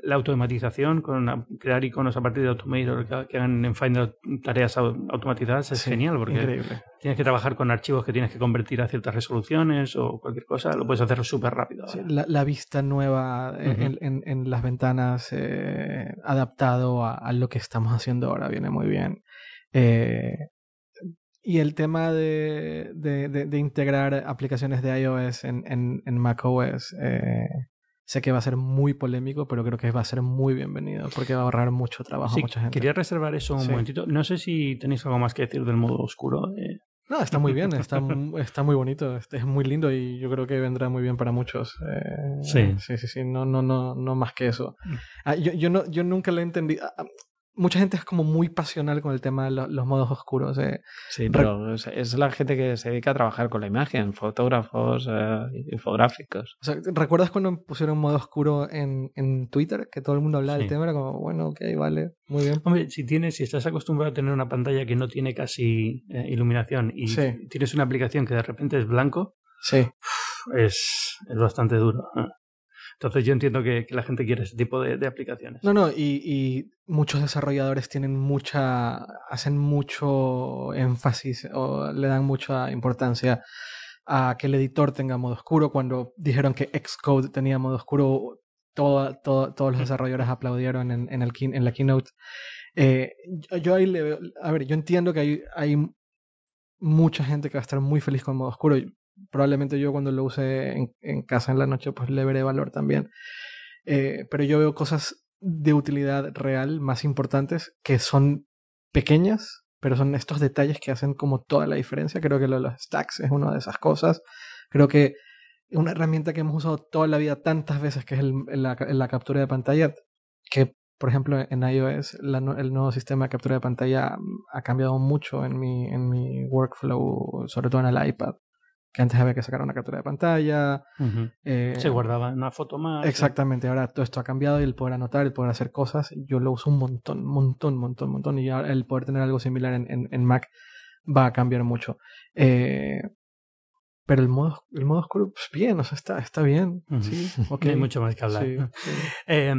la automatización, con crear iconos a partir de Automator que, hagan en Finder tareas au- automatizadas, es Sí, genial porque Increíble. tienes que trabajar con archivos que tienes que convertir a ciertas resoluciones o cualquier cosa, lo puedes hacer súper rápido. Sí, la, la vista nueva eh, en, en- en las ventanas eh, adaptado a, a lo que estamos haciendo ahora viene muy bien. Eh, y el tema de, de- de- de integrar aplicaciones de iOS en, en, en macOS, eh, sé que va a ser muy polémico, pero creo que va a ser muy bienvenido porque va a ahorrar mucho trabajo Sí, a mucha gente. quería reservar eso un Sí. momentito. No sé si tenéis algo más que decir del modo oscuro. eh, No, está muy bien, está, está muy bonito, es muy lindo y yo creo que vendrá muy bien para muchos. eh, Sí. sí, sí, sí, no, no, no, no más que eso. Mm. Ah, yo, yo, no, yo nunca le entendí. ah, ah, Mucha gente es como muy pasional con el tema de lo- los modos oscuros. eh. Sí, pero es, es la gente que se dedica a trabajar con la imagen, fotógrafos, eh, infográficos. O sea, ¿Recuerdas cuando pusieron modo oscuro en, en Twitter? Que todo el mundo hablaba Sí. del tema, era como, bueno, ok, vale, muy bien. Hombre, si tienes, si estás acostumbrado a tener una pantalla que no tiene casi eh, iluminación y Sí. tienes una aplicación que de repente es blanco, Sí, es, es bastante duro. Entonces yo entiendo que, que la gente quiere ese tipo de, de aplicaciones. No, no, y, y muchos desarrolladores tienen mucha, hacen mucho énfasis o le dan mucha importancia a que el editor tenga modo oscuro. Cuando dijeron que Xcode tenía modo oscuro, todo, todo- todos los desarrolladores aplaudieron en, en el, en la keynote. Eh, yo, yo ahí le veo, a ver, yo entiendo que hay, hay mucha gente que va a estar muy feliz con modo oscuro. Probablemente yo cuando lo use en, en casa en la noche, pues le veré valor también. Eh, pero yo veo cosas de utilidad real más importantes que son pequeñas, pero son estos detalles que hacen como toda la diferencia. Creo que lo de los stacks es una de esas cosas. Creo que una herramienta que hemos usado toda la vida tantas veces, que es el- la, la captura de pantalla, que por ejemplo en iOS el nuevo sistema de captura de pantalla ha cambiado mucho en mi, en mi workflow, sobre todo en el iPad. Que antes había que sacar una captura de pantalla. Eh, Se guardaba una foto más. Exactamente, ahora todo esto ha cambiado y el poder anotar, el poder hacer cosas, yo lo uso un montón, montón, montón, montón. Y ahora el poder tener algo similar en, en- en Mac va a cambiar mucho. Eh, pero el modo, el modo oscuro, pues bien, o sea, está, está bien. Sí, hay mucho más que hablar. Sí, ¿no? sí. Eh,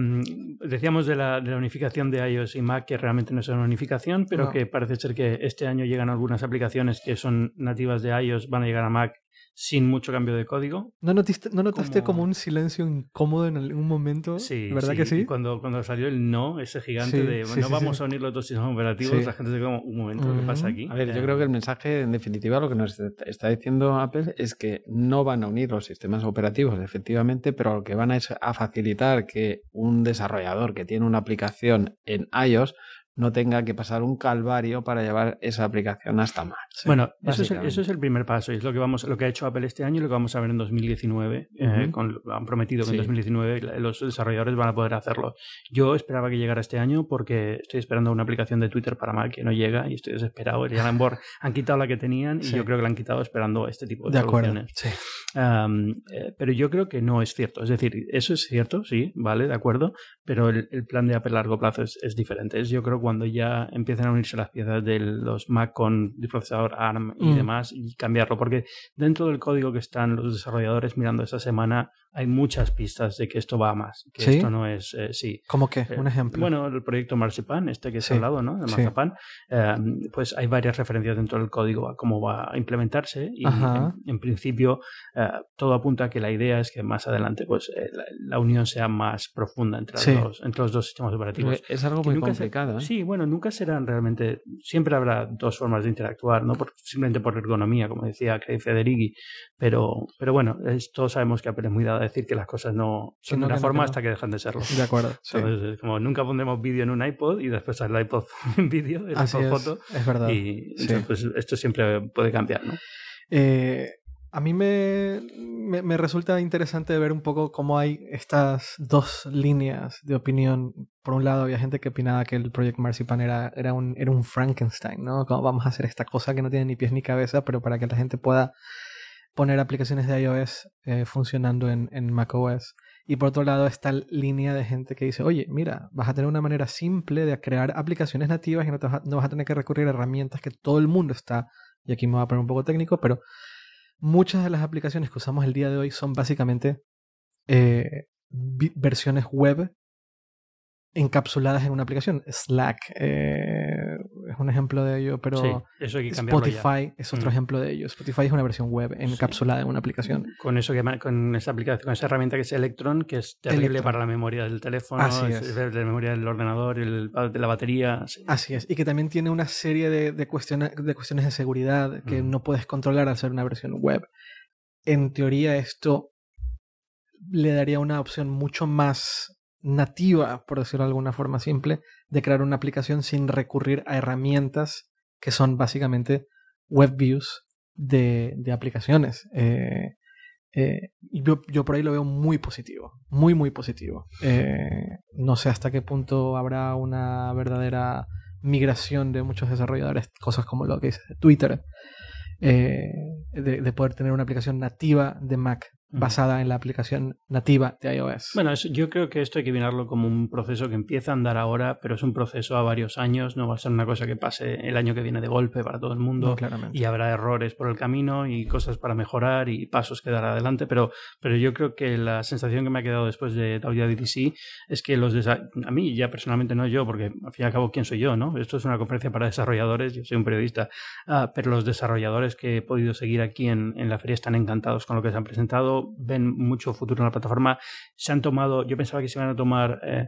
decíamos de la, de la unificación de iOS y Mac que realmente no es una unificación, pero No. que parece ser que este año llegan algunas aplicaciones que son nativas de iOS, van a llegar a Mac sin mucho cambio de código. ¿No, notiste, ¿no notaste como... Como- un silencio incómodo en algún momento? Sí, ¿Verdad que Y sí? Cuando, cuando salió el no, ese gigante Sí, de sí, no sí, vamos sí. a unir los dos sistemas operativos, Sí. la gente se queda como, un momento, ¿qué pasa aquí? A ver, yo Eh, creo que el mensaje, en definitiva, lo que nos está diciendo Apple es que no van a unir los sistemas operativos, efectivamente, pero lo que van a es a facilitar que un desarrollador que tiene una aplicación en iOS no tenga que pasar un calvario para llevar esa aplicación hasta Mac. Bueno, eso es, el, eso es el primer paso y es lo que vamos, lo que ha hecho Apple este año y lo que vamos a ver en 2019. eh, con- han prometido que Sí. en 2019 la- los desarrolladores van a poder hacerlo. Yo esperaba que llegara este año porque estoy esperando una aplicación de Twitter para Mac que no llega y estoy desesperado. Ya han, han quitado la que tenían y Sí. yo creo que la han quitado esperando este tipo de, De acuerdo. Sí. Eh, pero yo creo que no es cierto. Es decir, eso es cierto, sí, vale, de acuerdo, pero el, el plan de Apple a largo plazo es, es diferente. Es yo creo cuando ya empiezan a unirse las piezas de los Mac con el procesador ARM y Mm. demás y cambiarlo, porque dentro del código que están los desarrolladores mirando esta semana hay muchas pistas de que esto va a más, que ¿Sí? esto no es, eh, sí. ¿Cómo qué? Eh, Un ejemplo. Bueno, el proyecto Marzipan, este que se Sí, ha hablado, ¿no? De sí. Marzipan, eh, pues hay varias referencias dentro del código a cómo va a implementarse y en, en principio eh, todo apunta a que la idea es que más adelante pues eh, la, la unión sea más profunda entre, Sí. los, dos, entre los dos sistemas Pero operativos. es algo muy se- complicado. ¿eh? Sí, bueno, nunca serán realmente. Siempre habrá dos formas de interactuar, ¿no? Por, simplemente por ergonomía, como decía Craig Federighi. Pero, pero bueno, es- todos sabemos que Apple es muy dada decir que las cosas no son de una no, forma no. hasta que dejan de serlo. De acuerdo. sí. Entonces, como nunca pondremos vídeo en un iPod y después el iPod en vídeo, el Así iPod es, foto. es verdad. Y Sí. entonces, pues, esto siempre puede cambiar, ¿no? Eh, a mí me, me, me resulta interesante ver un poco cómo hay estas dos líneas de opinión. Por un lado, había gente que opinaba que el Project Marzipan era, era, un, era un Frankenstein, ¿no? Como vamos a hacer esta cosa que no tiene ni pies ni cabeza, pero para que la gente pueda poner aplicaciones de iOS eh, funcionando en, macOS. Y por otro lado está la línea de gente que dice, oye, mira, vas a tener una manera simple de crear aplicaciones nativas y no, vas, a, no vas a tener que recurrir a herramientas que todo el mundo está, y aquí me voy a poner un poco técnico, pero muchas de las aplicaciones que usamos el día de hoy son básicamente eh, versiones web encapsuladas en una aplicación. Slack eh, es un ejemplo de ello, pero sí, eso hay que ya. Spotify es otro Mm. ejemplo de ello. Spotify es una versión web encapsulada en una aplicación. Con eso que con esa aplicación, con esa herramienta que es Electron, que es terrible Electron. para la memoria del teléfono, es- de la memoria del ordenador, el, de la batería. sí. Así es, y que también tiene una serie de, de, cuestiona- de cuestiones de seguridad que Mm. no puedes controlar al ser una versión web. En teoría esto le daría una opción mucho más nativa, por decirlo de alguna forma simple, de crear una aplicación sin recurrir a herramientas que son básicamente web views de, de aplicaciones. Eh, eh, yo, yo por ahí lo veo muy positivo, muy, muy positivo. Eh, no sé hasta qué punto habrá una verdadera migración de muchos desarrolladores, cosas como lo que dice Twitter, de, de poder tener una aplicación nativa de Mac. Basada en la aplicación nativa de iOS. Bueno, eso- yo creo que esto hay que mirarlo como un proceso que empieza a andar ahora, pero es un proceso a varios años, no va a ser una cosa que pase el año que viene de golpe para todo el mundo. No, claramente. y habrá errores por el camino y cosas para mejorar y pasos que dar adelante, pero, pero yo creo que la sensación que me ha quedado después de WWDC es que los a mí ya personalmente no yo, porque al fin y al cabo quién soy yo, ¿no? Esto es una conferencia para desarrolladores, yo soy un periodista, Ah, pero los desarrolladores que he podido seguir aquí en, en la feria están encantados con lo que se han presentado, ven mucho futuro en la plataforma, se han tomado, yo pensaba que se iban a tomar eh,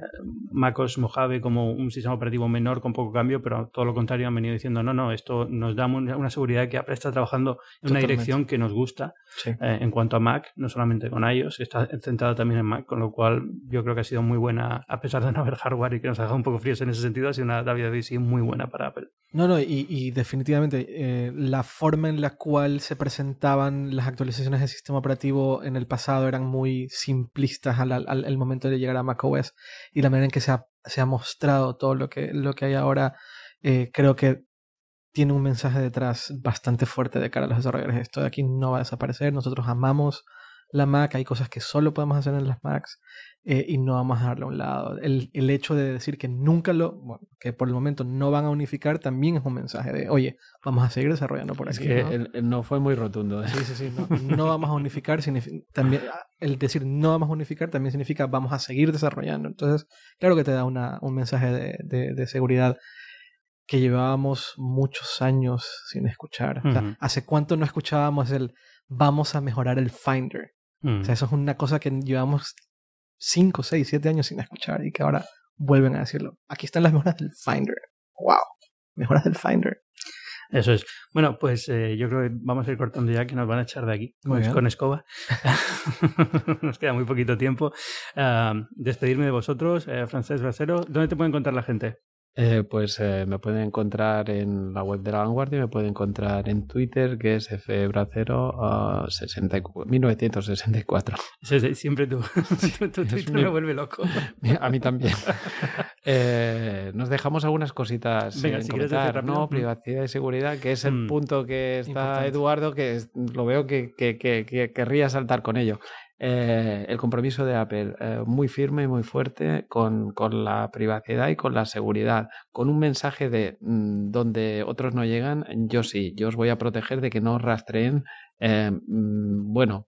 MacOS Mojave como un sistema operativo menor con poco cambio, pero todo lo contrario han venido diciendo, no, no, esto nos da una seguridad que Apple está trabajando en una dirección que nos gusta Sí. eh, en cuanto a Mac, no solamente con iOS, que está centrada también en Mac, con lo cual yo creo que ha sido muy buena, a pesar de no haber hardware y que nos ha dejado un poco fríos en ese sentido, ha sido una WWDC muy buena para Apple. No, no, y, y definitivamente eh, la forma en la cual se presentaban las actualizaciones del sistema operativo en el pasado eran muy simplistas al, momento de llegar a macOS y la manera en que se ha, se ha mostrado todo lo que, lo que hay ahora eh, creo que tiene un mensaje detrás bastante fuerte de cara a los desarrolladores. Esto de aquí no va a desaparecer, nosotros amamos la Mac, hay cosas que solo podemos hacer en las Macs eh, y no vamos a dejarlo a un lado. El, el hecho de decir que nunca lo, bueno, que por el momento no van a unificar también es un mensaje de, oye, vamos a seguir desarrollando por Es aquí. que ¿no? el- el no fue muy rotundo. ¿eh? Sí, sí, sí, no, no vamos a unificar, también, el decir no vamos a unificar también significa vamos a seguir desarrollando. Entonces, claro que te da una, un mensaje de, de- de seguridad que llevábamos muchos años sin escuchar. O sea, Ujú. ¿Hace cuánto no escuchábamos el vamos a mejorar el Finder? Mm. O sea, eso es una cosa que llevamos 5, 6, 7 años sin escuchar y que ahora vuelven a decirlo. Aquí están las mejoras del Finder. ¡Wow! Mejoras del Finder. Eso es. Bueno, pues eh, yo creo que vamos a ir cortando ya, que nos van a echar de aquí con, escoba. nos queda muy poquito tiempo. Ah, despedirme de vosotros, eh, Francés Brasero. ¿Dónde te puede encontrar la gente? Eh, pues eh, me pueden encontrar en la web de la vanguardia, me pueden encontrar en Twitter, que es fbracero 64 1964. Sí, sí, Siempre tu, tu, tu Twitter mi- me vuelve loco. A mí también. Eh, nos dejamos algunas cositas Venga, en si comentar. ¿no? Mm. Privacidad y seguridad, que es el Mm. punto que está Importante. Eduardo, que es- lo veo que, que- que- que querría saltar con ello. Eh, el compromiso de Apple, eh, muy firme y muy fuerte con, con la privacidad y con la seguridad, con un mensaje de mm, donde otros no llegan, yo sí, yo os voy a proteger de que no os rastreen. Eh, mm, bueno,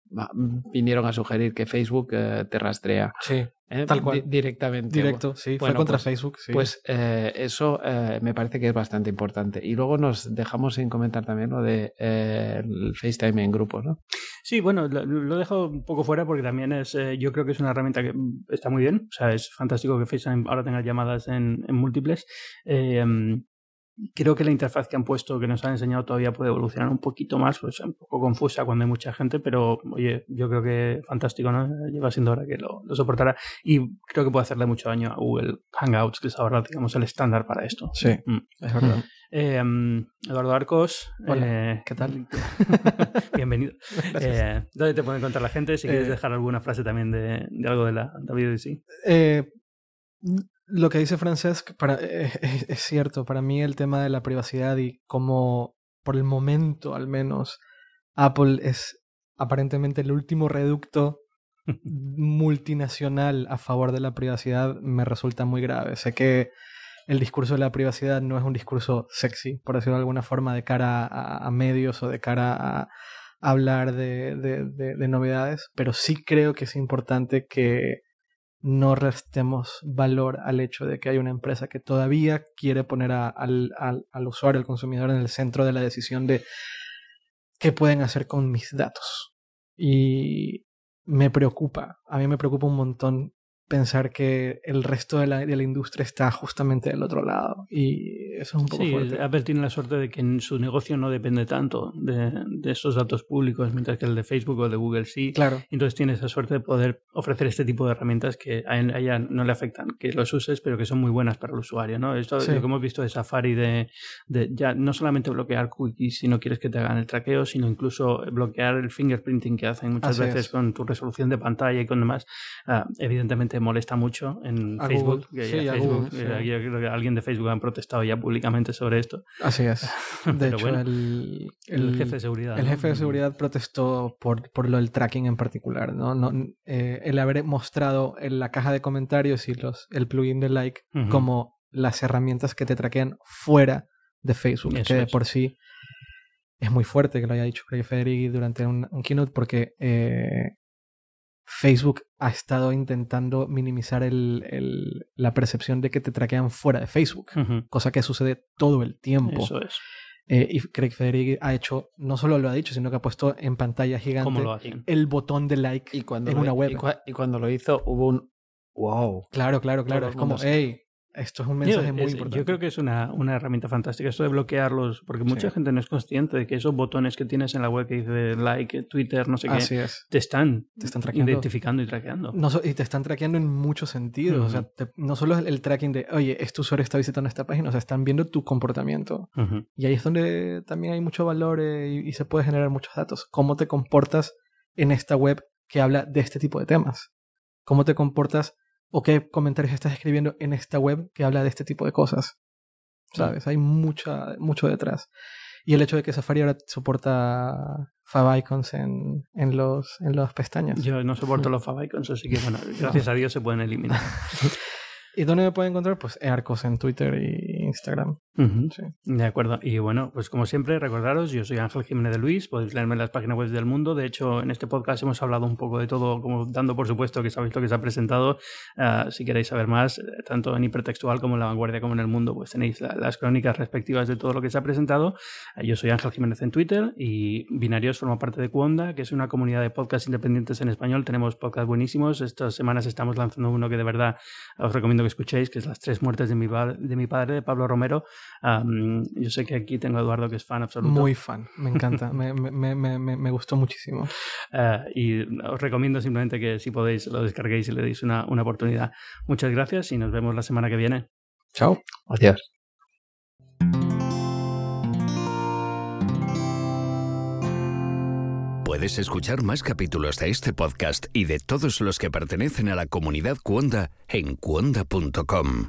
vinieron a sugerir que Facebook eh, te rastrea. Sí. ¿Eh? Tal cual. Di- directamente. Directo, sí. Fue Bueno, contra pues- Facebook, sí. Pues eh, eso eh, me parece que es bastante importante. Y luego nos dejamos sin comentar también lo de eh, el FaceTime en grupos, ¿no? Sí, bueno, lo, lo dejo un poco fuera porque también es, eh, yo creo que es una herramienta que mm, está muy bien. O sea, es fantástico que FaceTime ahora tenga llamadas en, en múltiples. Eh, mm, creo que la interfaz que han puesto, que nos han enseñado, todavía puede evolucionar un poquito más. Pues un poco confusa cuando hay mucha gente, pero oye, yo creo que fantástico, ¿no? Lleva siendo hora que lo, lo soportará. Y creo que puede hacerle mucho daño a Google Hangouts, que es ahora, digamos, el estándar para esto. Sí, Mm. es verdad. Eh, mm, Eduardo Arcos. Hola, eh, ¿qué tal? Bienvenido. Eh, ¿Dónde te puede encontrar la gente? Si quieres Eh, dejar alguna frase también de, de algo de la WDC. Lo que dice Francesc para, eh, es, es cierto. Para mí el tema de la privacidad y cómo, por el momento al menos, Apple es aparentemente el último reducto multinacional a favor de la privacidad me resulta muy grave. Sé que el discurso de la privacidad no es un discurso sexy, por decirlo de alguna forma, de cara a, a medios o de cara a hablar de, de- de- de novedades, pero sí creo que es importante que no restemos valor al hecho de que hay una empresa que todavía quiere poner al, al- al usuario, al consumidor en el centro de la decisión de qué pueden hacer con mis datos. Y me preocupa, a mí me preocupa un montón pensar que el resto de la, de la industria está justamente del otro lado. Y eso es un poco Sí, fuerte. Apple tiene la suerte de que en su negocio no depende tanto de, de esos datos públicos, mientras que el de Facebook o el de Google sí. Claro, Entonces tiene esa suerte de poder ofrecer este tipo de herramientas que a ella no le afectan, que los uses, pero que son muy buenas para el usuario. ¿no? Esto Sí. lo que hemos visto de Safari, de, de ya no solamente bloquear cookies si no quieres que te hagan el traqueo, sino incluso bloquear el fingerprinting que hacen muchas Así veces es. con tu resolución de pantalla y con demás. Ah, evidentemente molesta mucho en A Facebook. Google. que Sí, a a Facebook, Google, eh, sí. yo creo que alguien de Facebook han protestado ya públicamente sobre esto. así es. De hecho, bueno, el, El, jefe de seguridad. El ¿no? jefe de seguridad protestó por, por lo del tracking en particular, ¿no? no eh, el haber mostrado en la caja de comentarios y los, el plugin de like como las herramientas que te traquean fuera de Facebook, Eso que de es. por sí es muy fuerte que lo haya dicho Craig Federighi durante un, un keynote porque eh, Facebook ha estado intentando minimizar el, el- la percepción de que te traquean fuera de Facebook, cosa que sucede todo el tiempo. Eso es. Eh, y Craig Federighi ha hecho, no solo lo ha dicho, sino que ha puesto en pantalla gigante ¿Cómo lo hacen? el botón de like. Y cuando, En lo, una web. Y, cua- y cuando lo hizo hubo un wow. Claro, claro, claro. Es como, hey, esto es un mensaje Yo, muy es- importante. yo creo que es una, una herramienta fantástica esto de bloquearlos, porque mucha Sí. gente no es consciente de que esos botones que tienes en la web que dice like, Twitter, no sé qué, Así es. te están, Te están traqueando. identificando y traqueando. No y te están traqueando en muchos sentidos. O sea, te- no solo es el, el tracking de, oye, este usuario está visitando esta página, o sea, están viendo tu comportamiento. Ujú. Y ahí es donde también hay mucho valor eh, y, y se puede generar muchos datos. ¿Cómo te comportas en esta web que habla de este tipo de temas? ¿Cómo te comportas o qué comentarios estás escribiendo en esta web que habla de este tipo de cosas? ¿Sabes? Hay mucha, mucho detrás. Y el hecho de que Safari ahora soporta favicons en, en, los, en las pestañas. Yo no soporto los favicons, así que bueno, gracias a Dios se pueden eliminar. ¿Y dónde me pueden encontrar? Pues Arcos en Twitter y Instagram. De acuerdo. Y bueno, pues como siempre, recordaros, yo soy Ángel Jiménez de Luis, podéis leerme en las páginas web del mundo. De hecho, en este podcast hemos hablado un poco de todo, como dando por supuesto que sabéis lo que se ha presentado. Ah, si queréis saber más, eh, tanto en hipertextual como en la vanguardia como en el mundo, pues tenéis las crónicas respectivas de todo lo que se ha presentado. Ah, yo soy Ángel Jiménez en Twitter y Binarios forma parte de Cuonda, que es una comunidad de podcasts independientes en español. Tenemos podcasts buenísimos. Estas semanas estamos lanzando uno que de verdad os recomiendo que escuchéis, que es Las tres muertes de mi, de mi padre, de Pablo Romero yo sé que aquí tengo a Eduardo que es fan absoluto. Muy fan, me encanta, me, me, me, me, gustó muchísimo. Uh, y os recomiendo simplemente que si podéis lo descarguéis y le deis una, una oportunidad. Muchas gracias y nos vemos la semana que viene. Chao. Adiós. Puedes escuchar más capítulos de este podcast y de todos los que pertenecen a la comunidad Cuonda en cuonda.com.